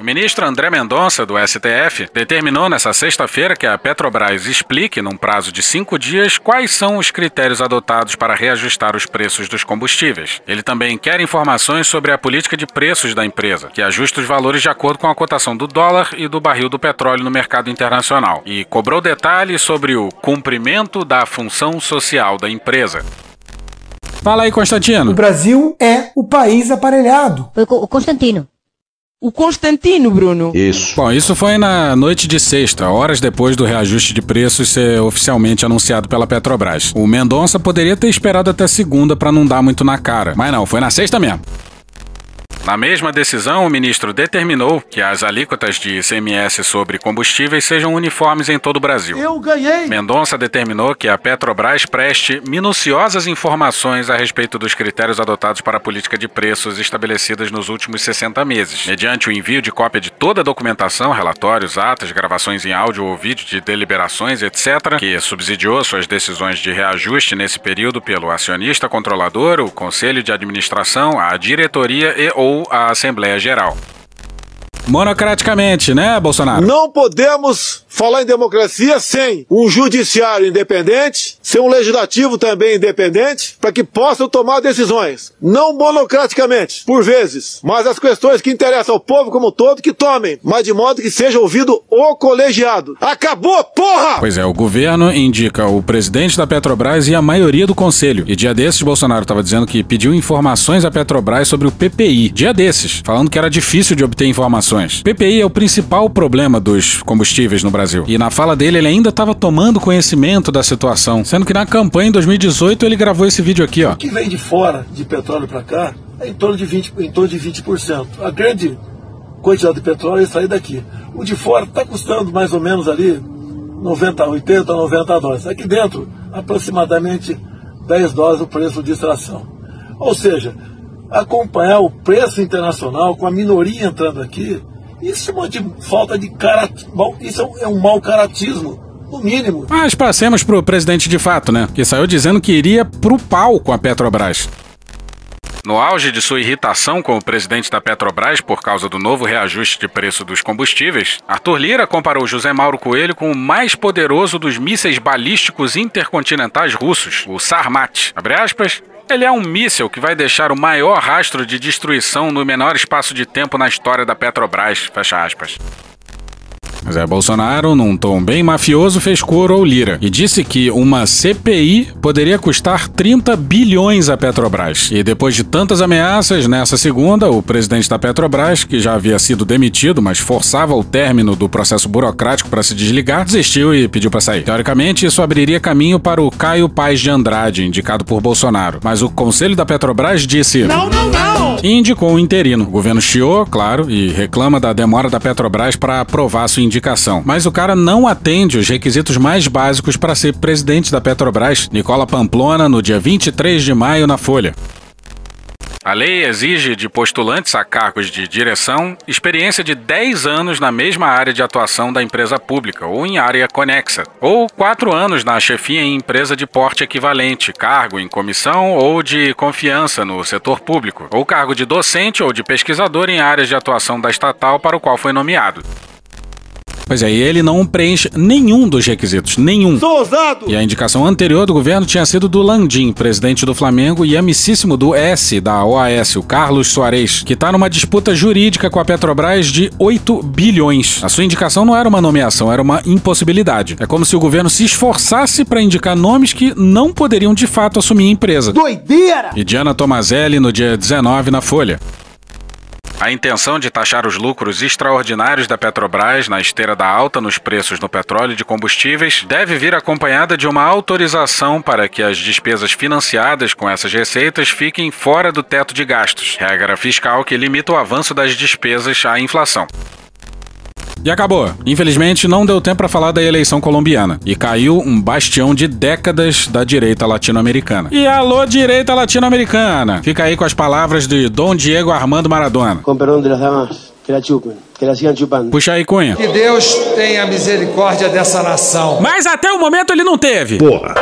O ministro André Mendonça, do STF, determinou nesta sexta-feira que a Petrobras explique, num prazo de cinco dias, quais são os critérios adotados para reajustar os preços dos combustíveis. Ele também quer informações sobre a política de preços da empresa, que ajusta os valores de acordo com a cotação do dólar e do barril do petróleo no mercado internacional, e cobrou detalhes sobre o cumprimento da função social da empresa. Fala aí, Constantino. O Brasil é o país aparelhado. O Constantino. O Constantino, Bruno. Isso. Bom, isso foi na noite de sexta, horas depois do reajuste de preços ser oficialmente anunciado pela Petrobras. O Mendonça poderia ter esperado até segunda para não dar muito na cara, mas não, foi na sexta mesmo. Na mesma decisão, o ministro determinou que as alíquotas de ICMS sobre combustíveis sejam uniformes em todo o Brasil. Eu ganhei! Mendonça determinou que a Petrobras preste minuciosas informações a respeito dos critérios adotados para a política de preços estabelecidas nos últimos 60 meses, mediante o envio de cópia de toda a documentação, relatórios, atas, gravações em áudio ou vídeo de deliberações, etc., que subsidiou suas decisões de reajuste nesse período pelo acionista controlador, o conselho de administração, a diretoria e ou a Assembleia Geral. Monocraticamente, né, Bolsonaro? Não podemos falar em democracia sem um judiciário independente, sem um legislativo também independente, para que possam tomar decisões. Não monocraticamente, por vezes, mas as questões que interessam ao povo como um todo, que tomem, mas de modo que seja ouvido o colegiado. Acabou, porra! Pois é, o governo indica o presidente da Petrobras e a maioria do conselho. E dia desses, Bolsonaro estava dizendo que pediu informações à Petrobras sobre o PPI. Dia desses, falando que era difícil de obter informações. PPI é o principal problema dos combustíveis no Brasil. Brasil. E na fala dele, ele ainda estava tomando conhecimento da situação, sendo que na campanha em 2018 ele gravou esse vídeo aqui, ó. O que vem de fora de petróleo para cá é em torno de 20, em torno de 20%. A grande quantidade de petróleo é sair daqui. O de fora está custando mais ou menos ali 90, 80, 90 dólares. Aqui dentro, aproximadamente 10 dólares o preço de extração. Ou seja, acompanhar o preço internacional com a minoria entrando aqui isso é de falta de cara. Isso é um mau caratismo. No mínimo. Mas passemos pro presidente de fato, né? Que saiu dizendo que iria pro pau com a Petrobras. No auge de sua irritação com o presidente da Petrobras por causa do novo reajuste de preço dos combustíveis, Arthur Lira comparou José Mauro Coelho com o mais poderoso dos mísseis balísticos intercontinentais russos, o Sarmat. Abre aspas, ele é um míssil que vai deixar o maior rastro de destruição no menor espaço de tempo na história da Petrobras. Fecha aspas. Zé Bolsonaro, num tom bem mafioso, fez coro ao Lira e disse que uma CPI poderia custar 30 bilhões à Petrobras. E depois de tantas ameaças, nessa segunda, o presidente da Petrobras, que já havia sido demitido, mas forçava o término do processo burocrático para se desligar, desistiu e pediu para sair. Teoricamente, isso abriria caminho para o Caio Paz de Andrade, indicado por Bolsonaro. Mas o conselho da Petrobras disse: Não, não! E indicou um interino. O governo chiou, claro, e reclama da demora da Petrobras para aprovar sua indicação. Mas o cara não atende os requisitos mais básicos para ser presidente da Petrobras. Nicola Pamplona, no dia 23 de maio, na Folha. A lei exige de postulantes a cargos de direção experiência de 10 anos na mesma área de atuação da empresa pública ou em área conexa, ou 4 anos na chefia em empresa de porte equivalente, cargo em comissão ou de confiança no setor público, ou cargo de docente ou de pesquisador em áreas de atuação da estatal para o qual foi nomeado. Pois é, e ele não preenche nenhum dos requisitos, nenhum. Sou ousado! E a indicação anterior do governo tinha sido do Landim, presidente do Flamengo, e amicíssimo do S, da OAS, o Carlos Soares, que tá numa disputa jurídica com a Petrobras de 8 bilhões. A sua indicação não era uma nomeação, era uma impossibilidade. É como se o governo se esforçasse para indicar nomes que não poderiam de fato assumir a empresa. Doideira! E Diana Tomazelli no dia 19 na Folha. A intenção de taxar os lucros extraordinários da Petrobras na esteira da alta nos preços no petróleo e de combustíveis deve vir acompanhada de uma autorização para que as despesas financiadas com essas receitas fiquem fora do teto de gastos, regra fiscal que limita o avanço das despesas à inflação. E acabou. Infelizmente, não deu tempo para falar da eleição colombiana. E caiu um bastião de décadas da direita latino-americana. E alô, direita latino-americana! Fica aí com as palavras de Dom Diego Armando Maradona. Com perdão de las damas, que la chupen. Puxa aí, Cunha. Que Deus tenha misericórdia dessa nação. Mas até o momento ele não teve. Porra.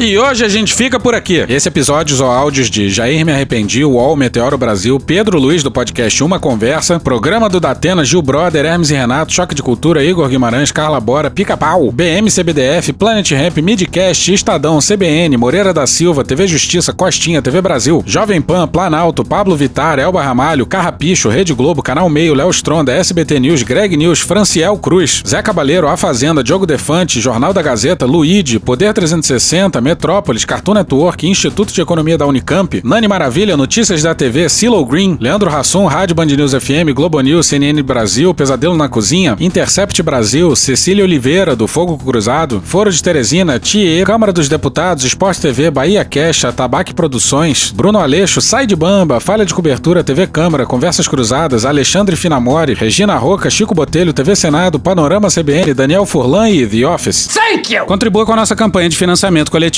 E hoje a gente fica por aqui. Esse episódio ou áudios de Jair Me Arrependi, UOL, Meteoro Brasil, Pedro Luiz do podcast Uma Conversa, programa do Datena, Gil Brother, Hermes e Renato, Choque de Cultura, Igor Guimarães, Carla Bora, Pica Pau, BM CBDF, Planet Ramp, Midcast, Estadão, CBN, Moreira da Silva, TV Justiça, Costinha, TV Brasil, Jovem Pan, Planalto, Pablo Vitar, Elba Ramalho, Carrapicho, Rede Globo, Canal Meio, Léo Stronda, SBT News, Greg News, Franciel Cruz, Zé Cabaleiro, A Fazenda, Diogo Defante, Jornal da Gazeta, Luíde, Poder 360, Metrópolis, Cartoon Network, Instituto de Economia da Unicamp, Nani Maravilha, Notícias da TV, Silo Green, Leandro Hassum, Rádio Band News FM, Globo News, CNN Brasil, Pesadelo na Cozinha, Intercept Brasil, Cecília Oliveira, do Fogo Cruzado, Foro de Teresina, TIE, Câmara dos Deputados, Esporte TV, Bahia Cash, Tabaque Produções, Bruno Aleixo, Sai de Bamba, Falha de Cobertura, TV Câmara, Conversas Cruzadas, Alexandre Finamori, Regina Roca, Chico Botelho, TV Senado, Panorama CBN, Daniel Furlan e The Office. Thank you! Contribua com a nossa campanha de financiamento coletivo.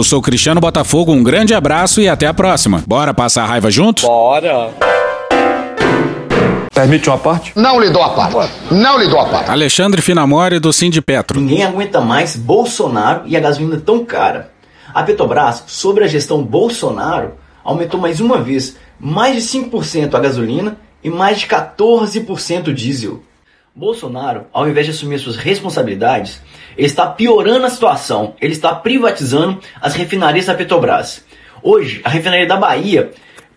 Eu sou Cristiano Botafogo, um grande abraço e até a próxima. Bora passar a raiva junto? Bora. Permite uma parte? Não lhe dou a parte. Não lhe dou a parte. Alexandre Finamori do Cindy Petro. Ninguém aguenta mais Bolsonaro e a gasolina tão cara. A Petrobras, sobre a gestão Bolsonaro, aumentou mais uma vez mais de 5% a gasolina e mais de 14% o diesel. Bolsonaro, ao invés de assumir suas responsabilidades, ele está piorando a situação. Ele está privatizando as refinarias da Petrobras. Hoje, a refinaria da Bahia,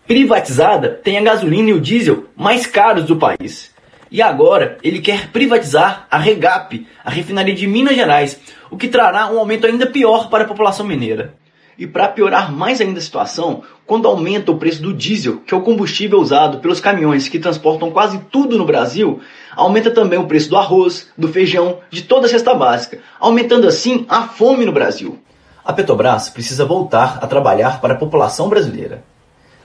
privatizada, tem a gasolina e o diesel mais caros do país. E agora ele quer privatizar a Regap, a refinaria de Minas Gerais, o que trará um aumento ainda pior para a população mineira. E para piorar mais ainda a situação, quando aumenta o preço do diesel, que é o combustível usado pelos caminhões que transportam quase tudo no Brasil, aumenta também o preço do arroz, do feijão, de toda a cesta básica, aumentando assim a fome no Brasil. A Petrobras precisa voltar a trabalhar para a população brasileira.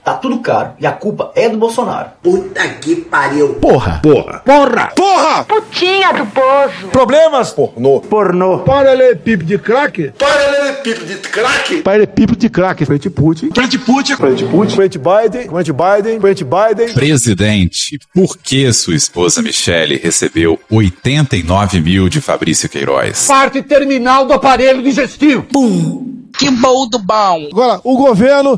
Tá tudo caro e a culpa é do Bolsonaro. Puta que pariu. Porra. Porra. Porra! Porra! Putinha do poço. Problemas? Pornô. Pornô. Paralelepípedo de crack? Paralelepípedo de crack? Paralelepípedo de crack. Frente Putin. Frente Putin. Frente Putin. Frente Biden. Frente Biden. Frente Biden. Presidente, por que sua esposa Michele recebeu 89 mil de Fabrício Queiroz? Parte terminal do aparelho digestivo. Pum. Que bom do bom. Agora, o governo